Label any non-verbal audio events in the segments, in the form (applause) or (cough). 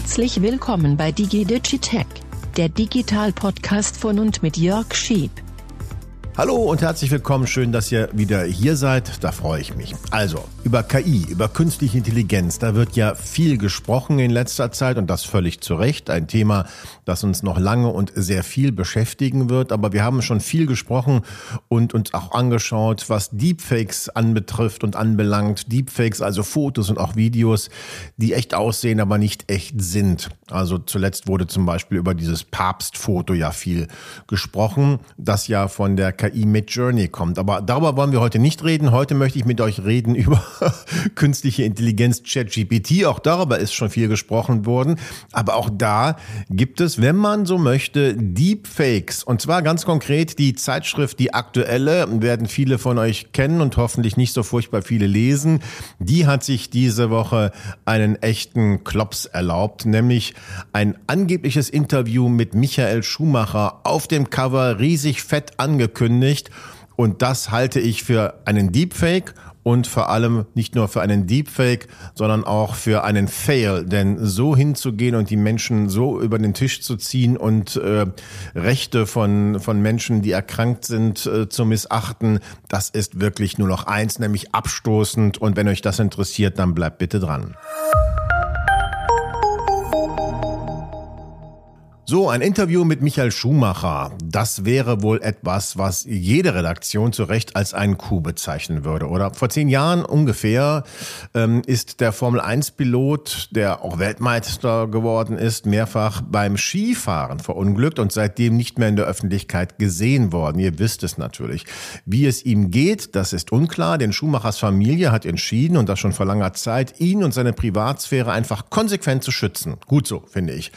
Herzlich willkommen bei DigiDigitech, der Digital-Podcast von und mit Jörg Schieb. Hallo und herzlich willkommen. Schön, dass ihr wieder hier seid. Da freue ich mich. Also, über KI, über künstliche Intelligenz, da wird ja viel gesprochen in letzter Zeit und das völlig zu Recht. Ein Thema, das uns noch lange und sehr viel beschäftigen wird. Aber wir haben schon viel gesprochen und uns auch angeschaut, was Deepfakes anbetrifft und anbelangt. Deepfakes, also Fotos und auch Videos, die echt aussehen, aber nicht echt sind. Also zuletzt wurde zum Beispiel über dieses Papstfoto ja viel gesprochen, das ja von der KI mit Journey kommt. Aber darüber wollen wir heute nicht reden. Heute möchte ich mit euch reden (laughs) über künstliche Intelligenz, ChatGPT. Auch darüber ist schon viel gesprochen worden. Aber auch da gibt es, wenn man so möchte, Deepfakes. Und zwar ganz konkret die Zeitschrift, die aktuelle, werden viele von euch kennen und hoffentlich nicht so furchtbar viele lesen. Die hat sich diese Woche einen echten Klops erlaubt, nämlich ein angebliches Interview mit Michael Schumacher auf dem Cover riesig fett angekündigt angekündigt. Und das halte ich für einen Deepfake und vor allem nicht nur für einen Deepfake, sondern auch für einen Fail. Denn so hinzugehen und die Menschen so über den Tisch zu ziehen und äh, Rechte von, von Menschen, die erkrankt sind, äh, zu missachten, das ist wirklich nur noch eins, nämlich abstoßend. Und wenn euch das interessiert, dann bleibt bitte dran. So, ein Interview mit Michael Schumacher. Das wäre wohl etwas, was jede Redaktion zu Recht als einen Coup bezeichnen würde, oder? Vor zehn Jahren ungefähr ähm, ist der Formel-1-Pilot, der auch Weltmeister geworden ist, mehrfach beim Skifahren verunglückt und seitdem nicht mehr in der Öffentlichkeit gesehen worden. Ihr wisst es natürlich. Wie es ihm geht, das ist unklar, denn Schumachers Familie hat entschieden, und das schon vor langer Zeit, ihn und seine Privatsphäre einfach konsequent zu schützen. Gut so, finde ich.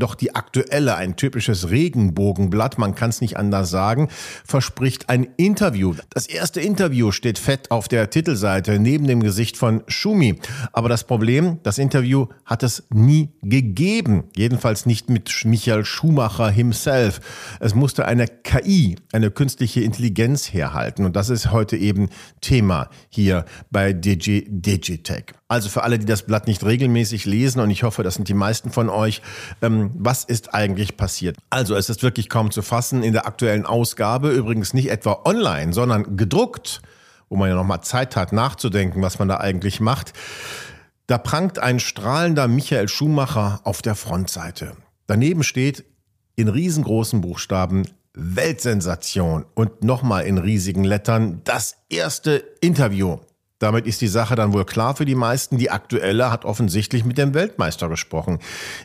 Doch die aktuelle, ein typisches Regenbogenblatt, man kann es nicht anders sagen, verspricht ein Interview. Das erste Interview steht fett auf der Titelseite neben dem Gesicht von Schumi. Aber das Problem, das Interview hat es nie gegeben. Jedenfalls nicht mit Michael Schumacher himself. Es musste eine KI, eine künstliche Intelligenz herhalten. Und das ist heute eben Thema hier bei Digi Digitech. Also für alle, die das Blatt nicht regelmäßig lesen, und ich hoffe, das sind die meisten von euch, ähm, was ist eigentlich passiert? Also es ist wirklich kaum zu fassen in der aktuellen Ausgabe, übrigens nicht etwa online, sondern gedruckt, wo man ja nochmal Zeit hat nachzudenken, was man da eigentlich macht. Da prangt ein strahlender Michael Schumacher auf der Frontseite. Daneben steht in riesengroßen Buchstaben Weltsensation und nochmal in riesigen Lettern das erste Interview. Damit ist die Sache dann wohl klar für die meisten. Die aktuelle hat offensichtlich mit dem Weltmeister gesprochen.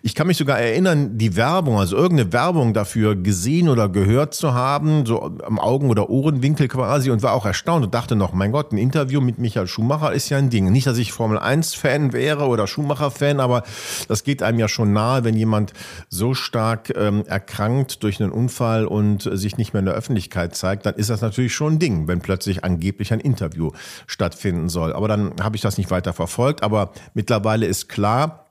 Ich kann mich sogar erinnern, die Werbung, also irgendeine Werbung dafür gesehen oder gehört zu haben, so am Augen- oder Ohrenwinkel quasi und war auch erstaunt und dachte noch, mein Gott, ein Interview mit Michael Schumacher ist ja ein Ding. Nicht, dass ich Formel 1 Fan wäre oder Schumacher Fan, aber das geht einem ja schon nahe, wenn jemand so stark ähm, erkrankt durch einen Unfall und sich nicht mehr in der Öffentlichkeit zeigt, dann ist das natürlich schon ein Ding, wenn plötzlich angeblich ein Interview stattfindet stattfinden soll. Aber dann habe ich das nicht weiter verfolgt. Aber mittlerweile ist klar,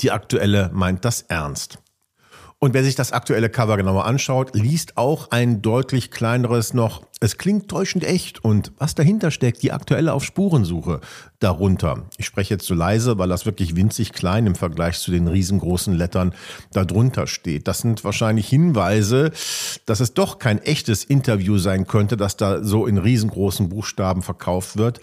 die aktuelle meint das ernst. Und wer sich das aktuelle Cover genauer anschaut, liest auch ein deutlich kleineres noch es klingt täuschend echt und was dahinter steckt, die aktuelle auf Spurensuche darunter. Ich spreche jetzt so leise, weil das wirklich winzig klein im Vergleich zu den riesengroßen Lettern darunter steht. Das sind wahrscheinlich Hinweise, dass es doch kein echtes Interview sein könnte, das da so in riesengroßen Buchstaben verkauft wird,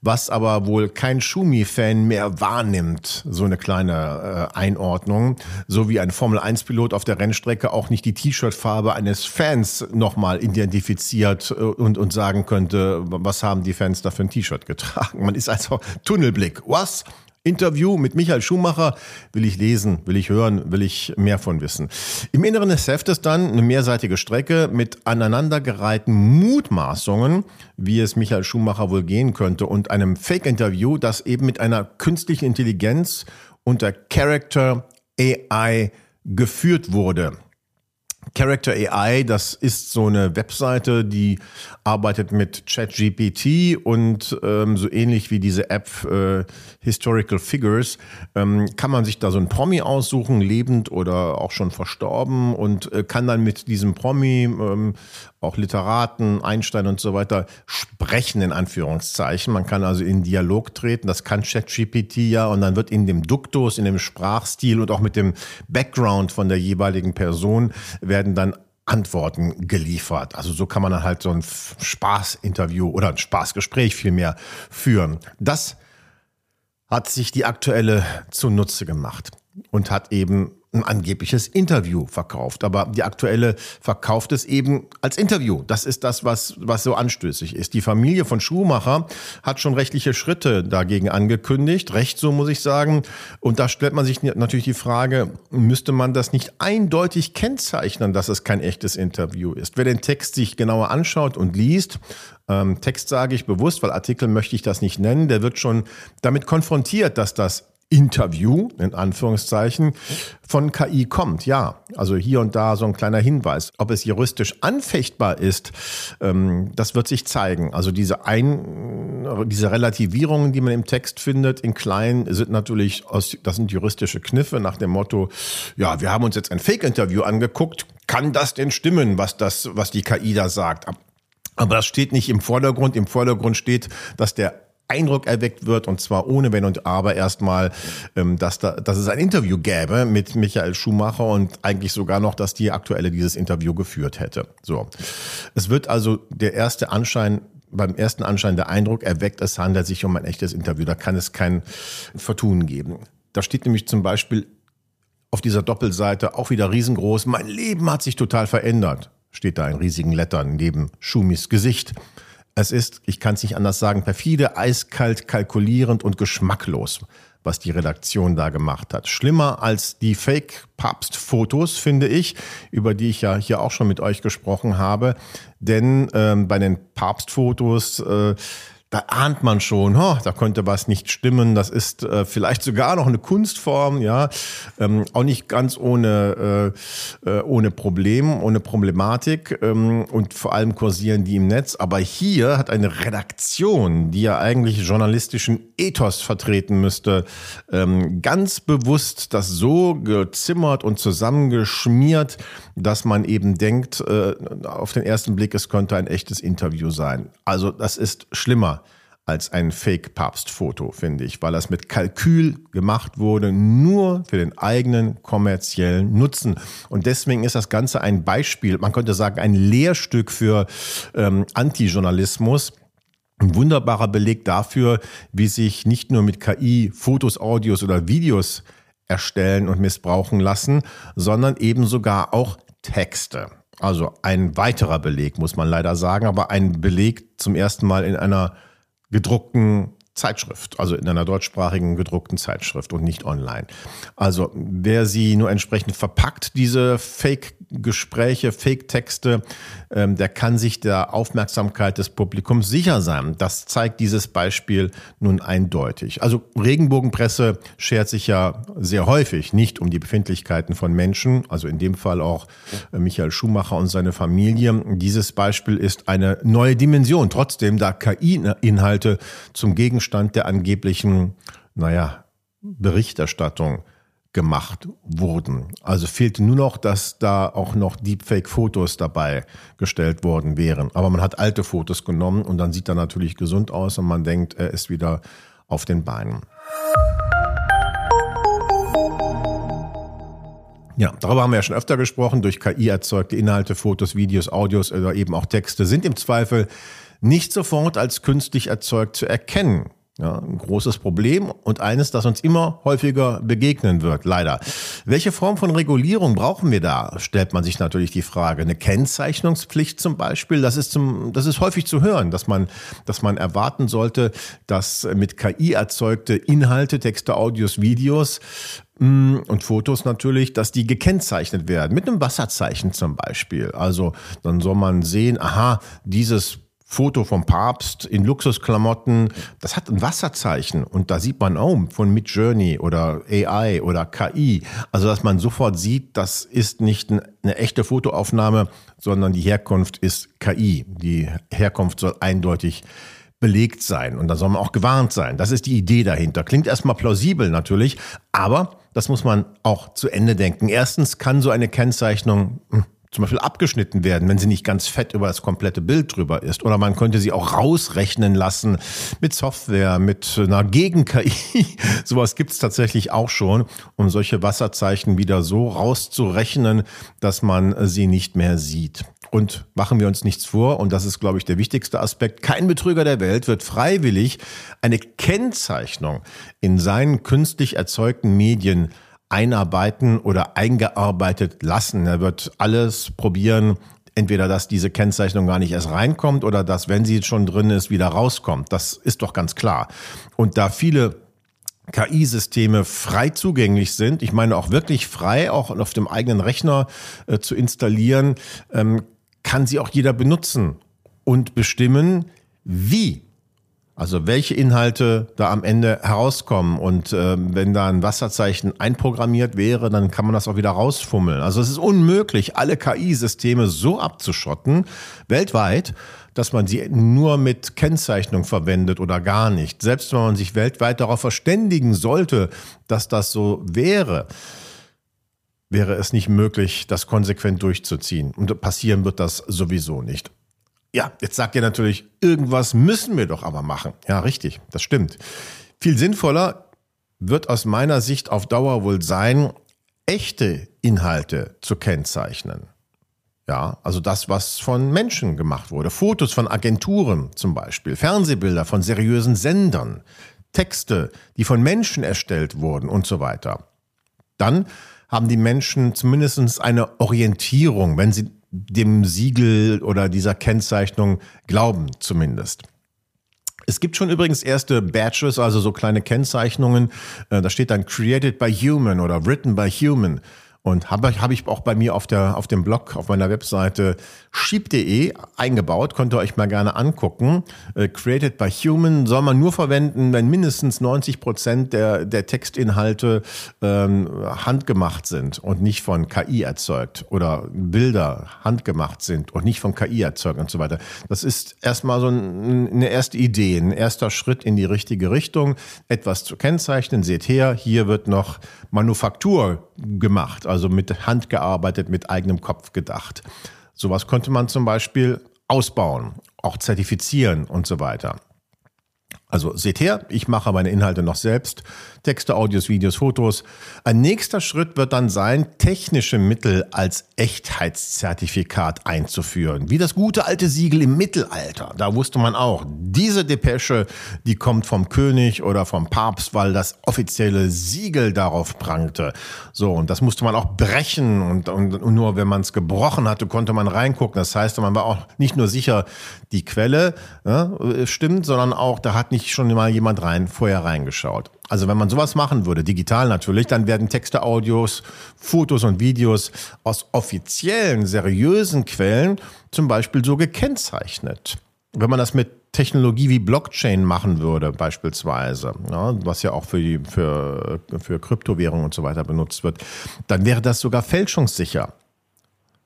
was aber wohl kein Schumi-Fan mehr wahrnimmt, so eine kleine äh, Einordnung, so wie ein Formel-1-Pilot auf der Rennstrecke auch nicht die T-Shirt-Farbe eines Fans nochmal identifiziert und, und sagen könnte, was haben die Fans da für ein T-Shirt getragen. Man ist also Tunnelblick. Was? Interview mit Michael Schumacher will ich lesen, will ich hören, will ich mehr von wissen. Im Inneren des Heftes dann eine mehrseitige Strecke mit aneinandergereihten Mutmaßungen, wie es Michael Schumacher wohl gehen könnte und einem Fake-Interview, das eben mit einer künstlichen Intelligenz unter Character AI geführt wurde. Character AI, das ist so eine Webseite, die arbeitet mit ChatGPT und ähm, so ähnlich wie diese App äh, Historical Figures ähm, kann man sich da so ein Promi aussuchen, lebend oder auch schon verstorben und äh, kann dann mit diesem Promi, ähm, auch Literaten, Einstein und so weiter, sprechen in Anführungszeichen. Man kann also in Dialog treten, das kann ChatGPT ja und dann wird in dem Duktus, in dem Sprachstil und auch mit dem Background von der jeweiligen Person werden dann Antworten geliefert. Also so kann man dann halt so ein Spaßinterview oder ein Spaßgespräch vielmehr führen. Das hat sich die aktuelle zunutze gemacht und hat eben ein angebliches Interview verkauft. Aber die aktuelle verkauft es eben als Interview. Das ist das, was, was so anstößig ist. Die Familie von Schumacher hat schon rechtliche Schritte dagegen angekündigt. Recht so, muss ich sagen. Und da stellt man sich natürlich die Frage, müsste man das nicht eindeutig kennzeichnen, dass es kein echtes Interview ist? Wer den Text sich genauer anschaut und liest, ähm, Text sage ich bewusst, weil Artikel möchte ich das nicht nennen, der wird schon damit konfrontiert, dass das Interview, in Anführungszeichen, von KI kommt. Ja, also hier und da so ein kleiner Hinweis. Ob es juristisch anfechtbar ist, ähm, das wird sich zeigen. Also diese, Ein diese Relativierungen, die man im Text findet, in klein, sind natürlich, aus, das sind juristische Kniffe nach dem Motto, ja, wir haben uns jetzt ein Fake-Interview angeguckt. Kann das denn stimmen, was das, was die KI da sagt? Aber das steht nicht im Vordergrund. Im Vordergrund steht, dass der Eindruck erweckt wird und zwar ohne Wenn und Aber erstmal, ähm, dass, da, dass es ein Interview gäbe mit Michael Schumacher und eigentlich sogar noch, dass die aktuelle dieses Interview geführt hätte. So, es wird also der erste Anschein beim ersten Anschein der Eindruck erweckt, es handelt sich um ein echtes Interview. Da kann es kein Vertun geben. Da steht nämlich zum Beispiel auf dieser Doppelseite auch wieder riesengroß, mein Leben hat sich total verändert. Steht da in riesigen Lettern neben Schumis Gesicht. Es ist, ich kann es nicht anders sagen, perfide, eiskalt, kalkulierend und geschmacklos, was die Redaktion da gemacht hat. Schlimmer als die Fake-Papst-Fotos, finde ich, über die ich ja hier auch schon mit euch gesprochen habe. Denn ähm, bei den Papstfotos äh, da ahnt man schon, oh, da könnte was nicht stimmen. Das ist äh, vielleicht sogar noch eine Kunstform, ja, ähm, auch nicht ganz ohne äh, äh, ohne Problem, ohne Problematik ähm, und vor allem kursieren die im Netz. Aber hier hat eine Redaktion, die ja eigentlich journalistischen Ethos vertreten müsste, ähm, ganz bewusst das so gezimmert und zusammengeschmiert, dass man eben denkt, äh, auf den ersten Blick, es könnte ein echtes Interview sein. Also das ist schlimmer als ein Fake-Papst-Foto, finde ich, weil das mit Kalkül gemacht wurde, nur für den eigenen kommerziellen Nutzen. Und deswegen ist das Ganze ein Beispiel, man könnte sagen, ein Lehrstück für ähm, Antijournalismus. Ein wunderbarer Beleg dafür, wie sich nicht nur mit KI Fotos, Audios oder Videos erstellen und missbrauchen lassen, sondern eben sogar auch Texte. Also ein weiterer Beleg, muss man leider sagen, aber ein Beleg zum ersten Mal in einer gedruckten Zeitschrift, also in einer deutschsprachigen gedruckten Zeitschrift und nicht online. Also wer sie nur entsprechend verpackt, diese Fake-Gespräche, Fake-Texte, ähm, der kann sich der Aufmerksamkeit des Publikums sicher sein. Das zeigt dieses Beispiel nun eindeutig. Also Regenbogenpresse schert sich ja sehr häufig nicht um die Befindlichkeiten von Menschen, also in dem Fall auch äh, Michael Schumacher und seine Familie. Dieses Beispiel ist eine neue Dimension. Trotzdem, da KI-Inhalte zum Gegenstand Gegenstand der angeblichen, naja, Berichterstattung gemacht wurden. Also fehlte nur noch, dass da auch noch Deepfake-Fotos dabei gestellt worden wären. Aber man hat alte Fotos genommen und dann sieht er natürlich gesund aus und man denkt, er ist wieder auf den Beinen. Ja, darüber haben wir ja schon öfter gesprochen. Durch KI erzeugte Inhalte, Fotos, Videos, Audios oder eben auch Texte sind im Zweifel nicht sofort als künstlich erzeugt zu erkennen. Ja, ein großes Problem und eines, das uns immer häufiger begegnen wird, leider. Welche Form von Regulierung brauchen wir da? Stellt man sich natürlich die Frage. Eine Kennzeichnungspflicht zum Beispiel, das ist zum, das ist häufig zu hören, dass man, dass man erwarten sollte, dass mit KI erzeugte Inhalte, Texte, Audios, Videos mm, und Fotos natürlich, dass die gekennzeichnet werden. Mit einem Wasserzeichen zum Beispiel. Also dann soll man sehen, aha, dieses Foto vom Papst in Luxusklamotten, das hat ein Wasserzeichen und da sieht man oh, von Midjourney oder AI oder KI, also dass man sofort sieht, das ist nicht eine echte Fotoaufnahme, sondern die Herkunft ist KI. Die Herkunft soll eindeutig belegt sein und da soll man auch gewarnt sein. Das ist die Idee dahinter. Klingt erstmal plausibel natürlich, aber das muss man auch zu Ende denken. Erstens kann so eine Kennzeichnung hm, zum Beispiel abgeschnitten werden, wenn sie nicht ganz fett über das komplette Bild drüber ist. Oder man könnte sie auch rausrechnen lassen mit Software, mit einer Gegen-KI. (laughs) Sowas gibt es tatsächlich auch schon, um solche Wasserzeichen wieder so rauszurechnen, dass man sie nicht mehr sieht. Und machen wir uns nichts vor, und das ist, glaube ich, der wichtigste Aspekt, kein Betrüger der Welt wird freiwillig eine Kennzeichnung in seinen künstlich erzeugten Medien einarbeiten oder eingearbeitet lassen. Er wird alles probieren, entweder dass diese Kennzeichnung gar nicht erst reinkommt oder dass, wenn sie schon drin ist, wieder rauskommt. Das ist doch ganz klar. Und da viele KI-Systeme frei zugänglich sind, ich meine auch wirklich frei, auch auf dem eigenen Rechner äh, zu installieren, ähm, kann sie auch jeder benutzen und bestimmen, wie also welche Inhalte da am Ende herauskommen. Und äh, wenn da ein Wasserzeichen einprogrammiert wäre, dann kann man das auch wieder rausfummeln. Also es ist unmöglich, alle KI-Systeme so abzuschotten, weltweit, dass man sie nur mit Kennzeichnung verwendet oder gar nicht. Selbst wenn man sich weltweit darauf verständigen sollte, dass das so wäre, wäre es nicht möglich, das konsequent durchzuziehen. Und passieren wird das sowieso nicht. Ja, jetzt sagt ihr natürlich, irgendwas müssen wir doch aber machen. Ja, richtig, das stimmt. Viel sinnvoller wird aus meiner Sicht auf Dauer wohl sein, echte Inhalte zu kennzeichnen. Ja, also das, was von Menschen gemacht wurde. Fotos von Agenturen zum Beispiel, Fernsehbilder von seriösen Sendern, Texte, die von Menschen erstellt wurden und so weiter. Dann haben die Menschen zumindest eine Orientierung, wenn sie dem Siegel oder dieser Kennzeichnung glauben zumindest. Es gibt schon übrigens erste Badges, also so kleine Kennzeichnungen. Äh, da steht dann Created by Human oder Written by Human. Und habe hab ich auch bei mir auf, der, auf dem Blog, auf meiner Webseite sheep.de eingebaut. Könnt ihr euch mal gerne angucken. Äh, created by Human soll man nur verwenden, wenn mindestens 90 Prozent der, der Textinhalte ähm, handgemacht sind und nicht von KI erzeugt. Oder Bilder handgemacht sind und nicht von KI erzeugt und so weiter. Das ist erstmal so ein, eine erste Idee, ein erster Schritt in die richtige Richtung. Etwas zu kennzeichnen. Seht her, hier wird noch Manufaktur gemacht also mit Hand gearbeitet, mit eigenem Kopf gedacht. Sowas könnte man zum Beispiel ausbauen, auch zertifizieren und so weiter. Also seht her, ich mache meine Inhalte noch selbst. Texte, Audios, Videos, Fotos. Ein nächster Schritt wird dann sein, technische Mittel als Echtheitszertifikat einzuführen. Wie das gute alte Siegel im Mittelalter. Da wusste man auch, diese Depesche, die kommt vom König oder vom Papst, weil das offizielle Siegel darauf prangte. So, und das musste man auch brechen. Und, und, und nur wenn man es gebrochen hatte, konnte man reingucken. Das heißt, man war auch nicht nur sicher, die Quelle ja, stimmt, sondern auch, da hat nicht schon mal jemand rein, vorher reingeschaut. Also wenn man sowas machen würde, digital natürlich, dann werden Texte, Audios, Fotos und Videos aus offiziellen, seriösen Quellen zum Beispiel so gekennzeichnet. Wenn man das mit Technologie wie Blockchain machen würde, beispielsweise, ja, was ja auch für, die, für, für Kryptowährungen und so weiter benutzt wird, dann wäre das sogar fälschungssicher.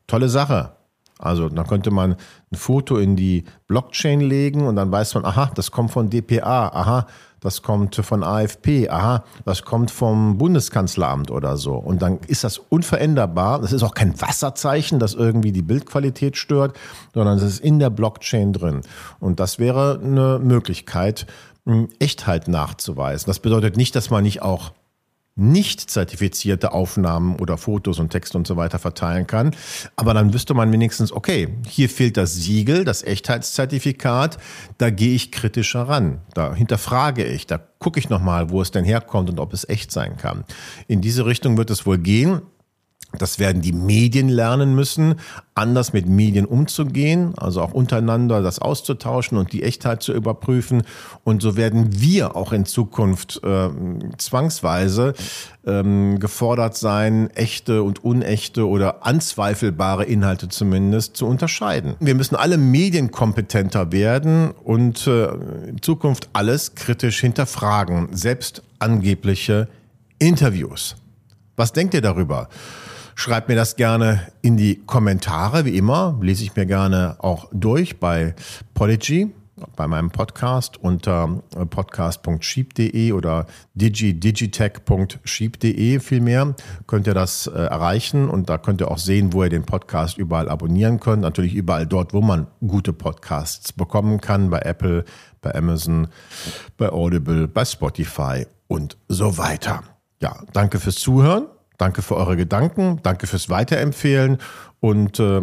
Tolle Sache. Also da könnte man ein Foto in die Blockchain legen und dann weiß man, aha, das kommt von DPA, aha, das kommt von AFP, aha, das kommt vom Bundeskanzleramt oder so. Und dann ist das unveränderbar. Das ist auch kein Wasserzeichen, das irgendwie die Bildqualität stört, sondern es ist in der Blockchain drin. Und das wäre eine Möglichkeit, Echtheit nachzuweisen. Das bedeutet nicht, dass man nicht auch nicht zertifizierte Aufnahmen oder Fotos und Texte und so weiter verteilen kann. Aber dann wüsste man wenigstens, okay, hier fehlt das Siegel, das Echtheitszertifikat, da gehe ich kritischer ran, da hinterfrage ich, da gucke ich nochmal, wo es denn herkommt und ob es echt sein kann. In diese Richtung wird es wohl gehen. Das werden die Medien lernen müssen, anders mit Medien umzugehen, also auch untereinander das auszutauschen und die Echtheit zu überprüfen. Und so werden wir auch in Zukunft äh, zwangsweise ähm, gefordert sein, echte und unechte oder anzweifelbare Inhalte zumindest zu unterscheiden. Wir müssen alle medienkompetenter werden und äh, in Zukunft alles kritisch hinterfragen, selbst angebliche Interviews. Was denkt ihr darüber? Schreibt mir das gerne in die Kommentare, wie immer. Lese ich mir gerne auch durch bei Podigy, bei meinem Podcast unter podcast.sheep.de oder digidigitech.sheep.de vielmehr könnt ihr das äh, erreichen und da könnt ihr auch sehen, wo ihr den Podcast überall abonnieren könnt. Natürlich überall dort, wo man gute Podcasts bekommen kann, bei Apple, bei Amazon, bei Audible, bei Spotify und so weiter. Ja, danke fürs Zuhören. Danke für eure Gedanken, danke fürs Weiterempfehlen und äh,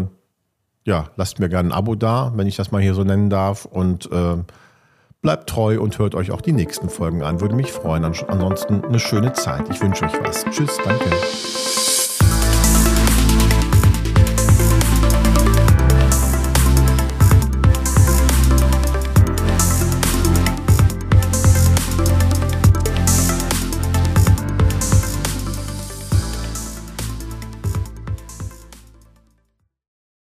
ja, lasst mir gerne ein Abo da, wenn ich das mal hier so nennen darf und äh, bleibt treu und hört euch auch die nächsten Folgen an. Würde mich freuen. Ansonsten eine schöne Zeit. Ich wünsche euch was. Tschüss, danke.